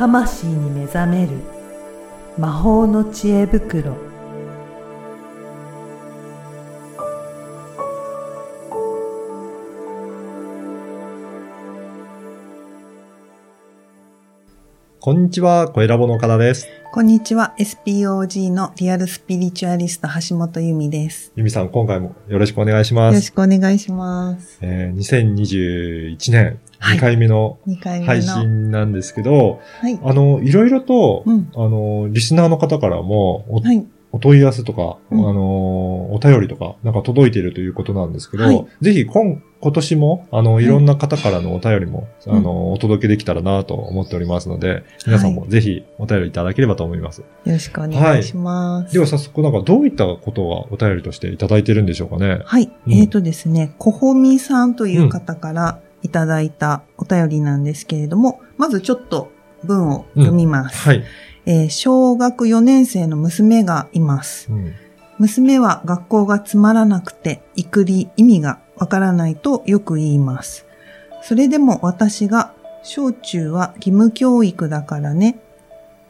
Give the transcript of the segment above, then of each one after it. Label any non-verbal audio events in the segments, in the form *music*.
魂に目覚める魔法の知恵袋こんにちは、声ラボの岡田です。こんにちは。SPOG のリアルスピリチュアリスト橋本由美です。ゆみさん、今回もよろしくお願いします。よろしくお願いします。えー、2021年はい2回目の2回目の。配信なんですけど、はい。あの、いろいろと、うん。あの、リスナーの方からもお、はい。お問い合わせとか、うんあの、お便りとか、なんか届いているということなんですけど、はいぜひ今、今年も、あの、いいろんな方からのお便りも、うんあの、お届けできたらなと思っておりますので、皆さんもぜひお便りいただければと思います。よろしくお願いします。では早速、なんかどういったことがお便りとしていただいてるんでしょうかね。はい。うんえーとですね、こほみさんという方からいただいたお便りなんですけれども、まずちょっと文を読みます。はい。えー小学4年生の娘がいます。うん娘は学校がつまらなくて、いくり意味がわからないとよく言います。それでも私が、小中は義務教育だからね。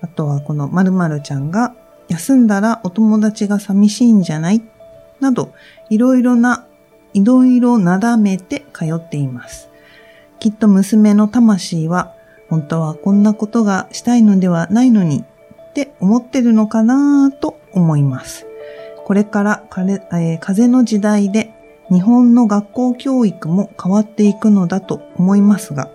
あとはこの〇〇ちゃんが、休んだらお友達が寂しいんじゃない？など、いろいろな、いろいろなだめて通っています。きっと娘の魂は、本当はこんなことがしたいのではないのに、って思ってるのかなと思います。これから風,、えー風の時代で日本の学校教育も変わっていくのだと思いますが、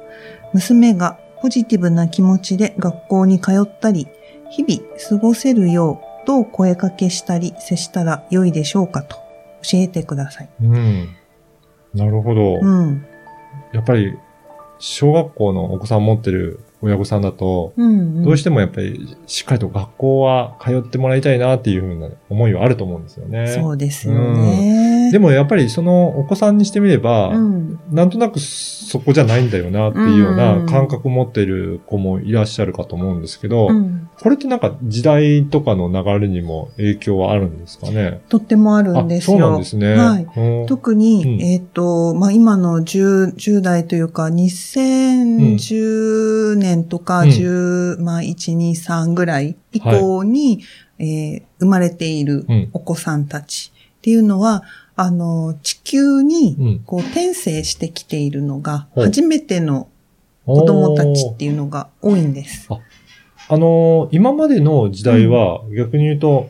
娘がポジティブな気持ちで学校に通ったり、日々過ごせるようどう声かけしたり接したら良いでしょうかと教えてください。うん。なるほど。うん。やっぱり、小学校のお子さん持ってる親御さんだと、うん、どうしてもやっぱりしっかりと学校は通ってもらいたいなっていうふうな思いはあると思うんですよね。そうですよね。でもやっぱりそのお子さんにしてみれば、うん、なんとなくそこじゃないんだよなっていうような感覚を持っている子もいらっしゃるかと思うんですけど、うん、これってなんか時代とかの流れにも影響はあるんですかね？とってもあるんですよ。あそうなんですね。はい。うん。特に、うん。えっ、と、まあ、今の 10, 10代というか、2010年とか、うん。10、まあ、1、2、3ぐらい以降に、えー生まれているうん。お子さんたちっていうのは、あの、地球に、うん。こう、転生してきているのが、初めての子供たちっていうのが多いんです。あ。のー今までの時代は、逆に言うと、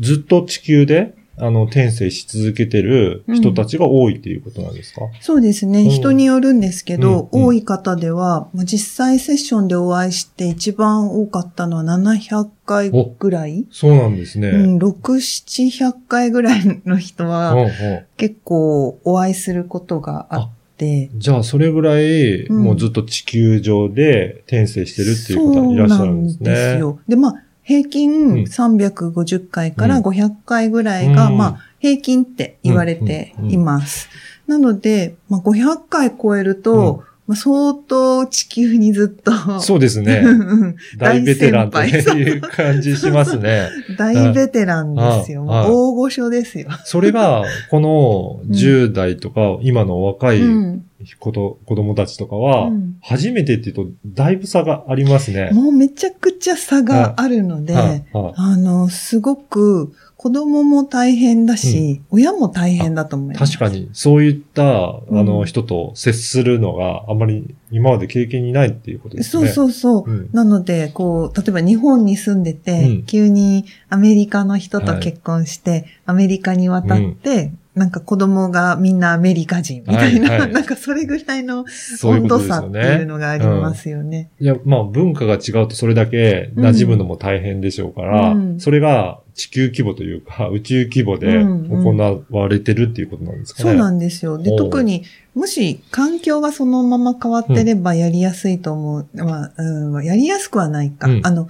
ずっと地球で、あの、転生し続けてる人たちが多いっていうことなんですか、そうですね。うん人によるんですけど、うんうん多い方では、まあ実際セッションでお会いして一番多かったのは700回ぐらいそうなんですね。うん、6、700回ぐらいの人うんはうん結構お会いすることがあって、じゃあ、それぐらい、うんもうずっと地球上で転生してるっていう方がいらっしゃるんですね。そうなんですよ。で、まあ、平均うん。350回からうん。500回ぐらいが、うん。まあ、平均って言われています。なので、まあ、500回超えると、まあ、相当地球にずっと、そうですね。*laughs* うん大ベテランという感じしますね。大ベテランですよ。大御所ですよ。それが、この10代とか、今の若いうんこと、子供たちとかは、うん。初めてっていうと、だいぶ差がありますね。もうめちゃくちゃ差があるので、はい。はい。あの、すごく子供も大変だし、親も大変だと思います。確かに、そういった、あの、うん人と接するのがあまり今まで経験にないっていうことですそうね。そうそう。うん。なので、こう、例えば日本に住んでて、うん。急にアメリカの人と結婚して、アメリカに渡って、なんか子供がみんなアメリカ人みたいな、はいはい *laughs* なんかそれぐらいの温度差っていうね。のがありますよね。いや、まあ文化が違うとそれだけ馴染むのも大変でしょうから、うんそれが地球規模というか *laughs* 宇宙規模でうんうん行われてるっていうことなんですかね。そうなんですよ。で、特に、もし環境がそのまま変わってればやりやすいと思う。まあ、うん、やりやすくはないか。うんあの、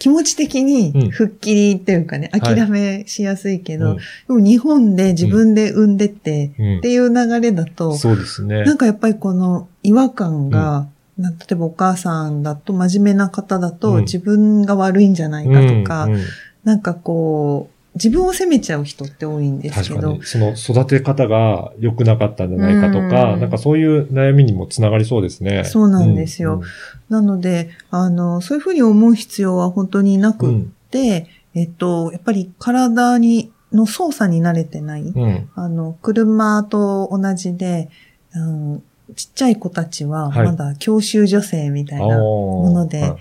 気持ち的うん。に吹っ切りっていうかね、はい。諦めしやすいけど、うん。でも日本で自分で産んでって、うん。っていう流れだと、そうですね。なんかやっぱりこの違和感が、な例えばお母さんだと真面目な方だと、うん。自分が悪いんじゃないかとか、うんうん。なんかこう、自分を責めちゃう人って多いんですけど確かに、、その育て方が良くなかったんじゃないかとか、うんなんかそういう悩みにもつながりそうですね。そうなんですよなので、あの、そういうふうに思う必要は本当になうん。くって、えっと、やっぱり体に、の操作に慣れてない。うん。うん。あの、車と同じで、うん、ちっちゃい子たちははいまだ教習女性みたいな、もので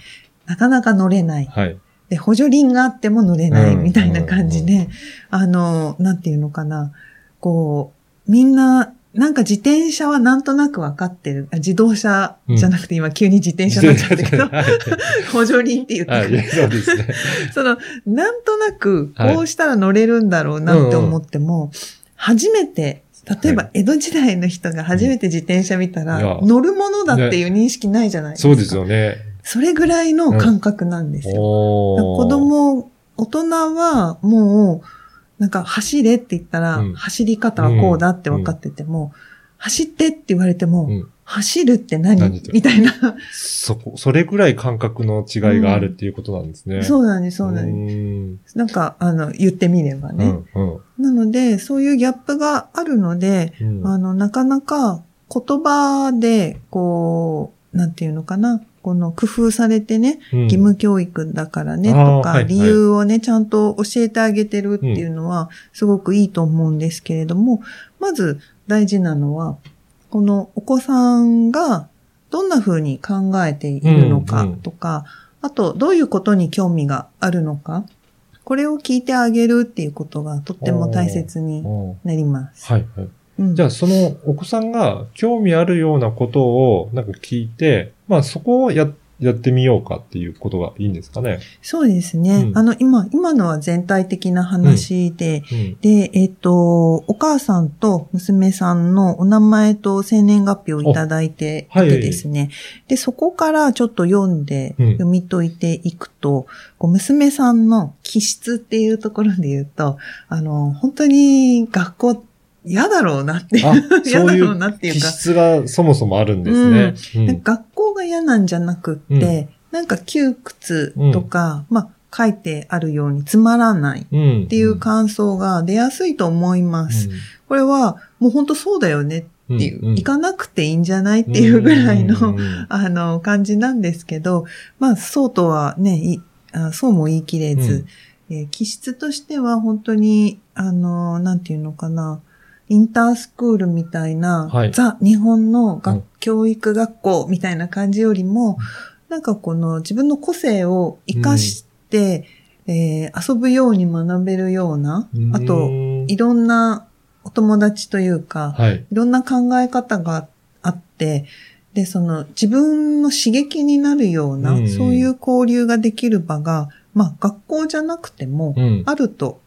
なかなか乗れない。はい。で、補助輪があっても乗れないうんみたいな感じで、あの、なんていうのかな、こう、みんな、なんか自転車はなんとなくわかってる。あ自動車じゃなくて今急に自転車になっちゃったけど、*laughs* はい。補助輪って言ってはい。くる。そうですね。*laughs* その、なんとなく、はいこうしたら乗れるんだろうなって思っても、初めて、例えば江戸時代の人が初めて自転車見たら、乗るものだっていう認識ないじゃないですか。そうですよね。それぐらいの感覚なんですよ。子供、大人はもう、なんか走れって言ったら、うん走り方はこうだって分かってても、走ってって言われても、うん。走るって何？みたいな。そこ、それぐらい感覚の違いがあるっていうことなんですね。*laughs* そうなんです、そうなんです。です。なんか、あの、言ってみればね。うん。うん。なので、そういうギャップがあるので、うんあの、なかなか言葉で、こう、なんていうのかな、この工夫されてね、うん義務教育だからね、とか、理由をね、ちゃんと教えてあげてるっていうのは、すごくいいと思うんですけれども、まず大事なのは、このお子さんがどんな風に考えているのかとか、あと、どういうことに興味があるのか、これを聞いてあげるっていうことがとっても大切にうんなります。はい。はい。うんじゃあ、そのお子さんが興味あるようなことをなんか聞いて、まあそこをや、やってみようかっていうことがいいんですかね？そうですね。うんあの、今、今のは全体的な話で、うん。で、えっ、と、お母さんと娘さんのお名前と生年月日をいただいていてですね。で、そこからちょっと読んで、うん読み解いていくと、こう娘さんの気質っていうところで言うと、あの、本当に学校嫌だろうなってあ、*laughs* 嫌だろうなっていうか、気質がそもそもあるんですね。学校が嫌なんじゃなくって、なんか窮屈とか、まあ、書いてあるようにつまらないうん。っていう感想が出やすいと思います。これはもう本当そうだよねうんっていう、ん。行かなくていいんじゃないっていうぐらいの、*laughs* あの、感じなんですけど、まあ、そうとはね、いあそうも言い切れず、えー気質としては本当に、あの、なんていうのかな、インタースクールみたいな、はいザ・日本の学、うん教育学校みたいな感じよりも、なんかこの自分の個性を活かして、えー遊ぶように学べるような、あと、うんいろんなお友達というか、はい。いろんな考え方があって、で、その自分の刺激になるような、うんうんそういう交流ができる場が、まあ学校じゃなくてもうん。あると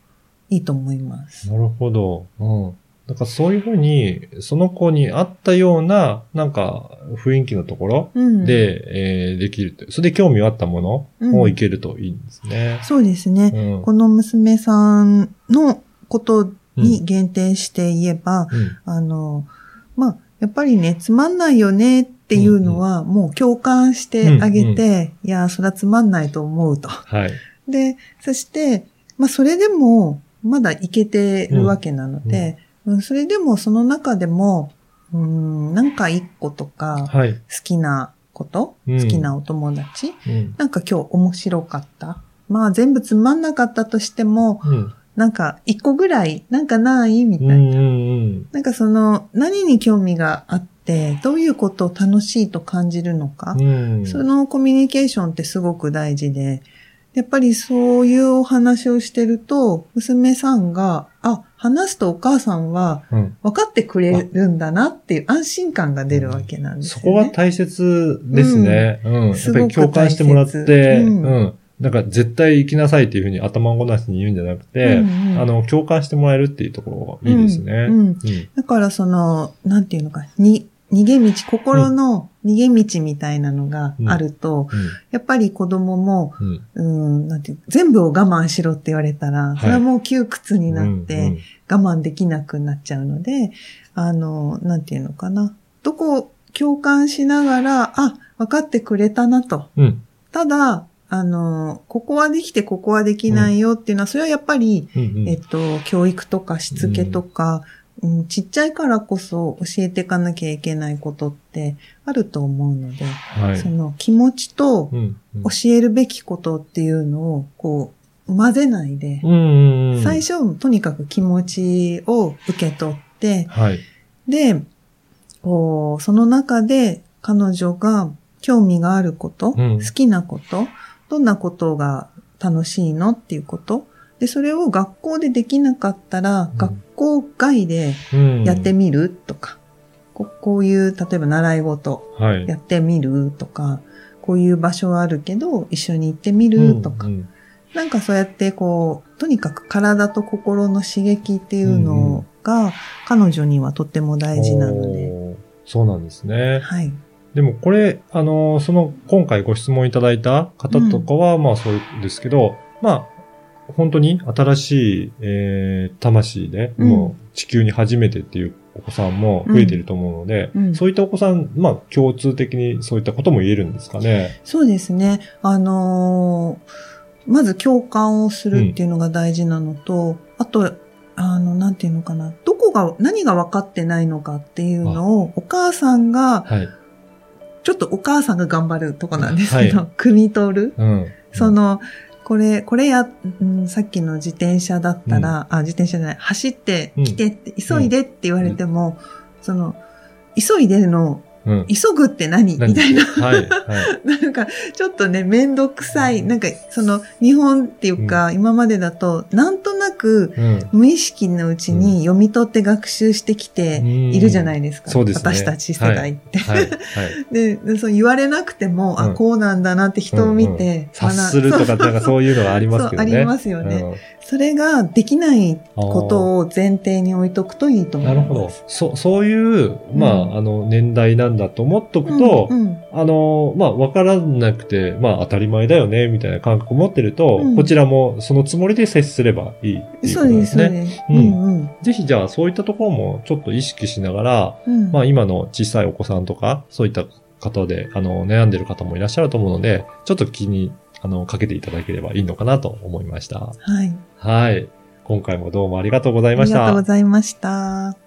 いいと思います。なるほど。うん。なんかそういうふうに、その子に合ったような、なんか雰囲気のところうん、で、えーできると。それで興味があったものをいけるといいんですね。そうですね。うん。この娘さんのことに限定して言えば、うんあの、まあ、やっぱりね、つまんないよねっていうのは、もう共感してあげて、いや、それはつまんないと思うと。はい。で、そして、まあ、それでも、まだいけてるわけなので、うんそれでもその中でも、うん、なんか一個とか、好はい。きなこと、うん好きなお友達、うん。なんか今日面白かった？まあ全部つまんなかったとしても、うん。なんか一個ぐらい、なんかないみたいな。うんうんうん。なんかその、何に興味があって、どういうことを楽しいと感じるのか、うん。そのコミュニケーションってすごく大事で、やっぱりそういうお話をしてると、娘さんが、あ、話すとお母さんはうん。分かってくれるんだなっていう安心感が出るわけなんですそよね。こは大切ですね。うん。やっぱり共感してもらって、ううんん。なんか絶対行きなさいっていうふうに頭ごなしに言うんじゃなくて、うんうんあの、共感してもらえるっていうところがいいですね。うんうんうんだからその、なんていうのか、に、逃げ道、心の逃げ道みたいなのがあると、やっぱり子供も、うん。うん。うん、なんて全部を我慢しろって言われたら、いそれはもう窮屈になって、うん我慢できなくなっちゃうので、あの、なんていうのかな。どこを共感しながら、あ、分かってくれたなと。うん。ただ、あの、ここはできてここはできないよっていうのは、それはやっぱり、うんうんえっと、教育とかしつけとか、うんちっちゃいからこそ教えていかなきゃいけないことってあると思うので、はい。その気持ちと教えるべきことっていうのを、こう、混ぜないで、うんうんうん最初、とにかく気持ちを受け取って、はい。で、こう、その中で彼女が興味があること、うん好きなこと、どんなことが楽しいのっていうこと。で、それを学校でできなかったら、うん学校外でうんやってみるとか、ここういう、例えば習い事はい。やってみるとか、こういう場所はあるけど、一緒に行ってみるとか、うんうんなんかそうやってこう、とにかく体と心の刺激っていうのが、彼女にはとっても大事なので。おーそうなんですね。はい。でもこれ、あのーその、今回ご質問いただいた方とかは、まあそうですけど、まあ、本当に新しい、えー、魂で、うんもう地球に初めてっていうお子さんも増えていると思うので、うんそういったお子さん、まあ共通的にそういったことも言えるんですかね。そうですね。あのーまず共感をするっていうのが大事なのと、あと、あの、なんていうのかな。どこが、何が分かってないのかっていうのを、お母さんが、はい。ちょっとお母さんが頑張るとこなんですけど、は汲み取る。うん。その、これ、これや、うんさっきの自転車だったら、あ、自転車じゃない、走って来てって、急いでって言われても、その、急いでの、うん。急ぐって何？何？みたいな。はい。はい。*laughs* なんか、ちょっとね、めんどくさい。なんか、その、日本っていうか、今までだと、なんとなく、うん。無意識のうちに読み取って学習してきているじゃないですか。そうですね私たち世代って。はい。はい。*laughs* ででそう言われなくても、あ、うんこうなんだなって人を見て、察するとか、なんかそういうのがありますけどね。そうありますよねうんそれができないことを前提に置いとくといいと思います。なるほど。そ、そういう、まあ、うんあの、年代なんだと思っとくと、うんうんあの、まあ、わからなくて、まあ、当たり前だよね、みたいな感覚を持ってると、うんこちらもそのつもりで接すればいいっていうことでそうですす、そうね。です。ううんんうんぜひじゃあ、そういったところもちょっと意識しながら、うんまあ、今の小さいお子さんとか、そういった方で、あの、悩んでる方もいらっしゃると思うので、ちょっと気に、あの、かけていただければいいのかなと思いました。はい。はい。今回もどうもありがとうございましたありがとうご。ざいました。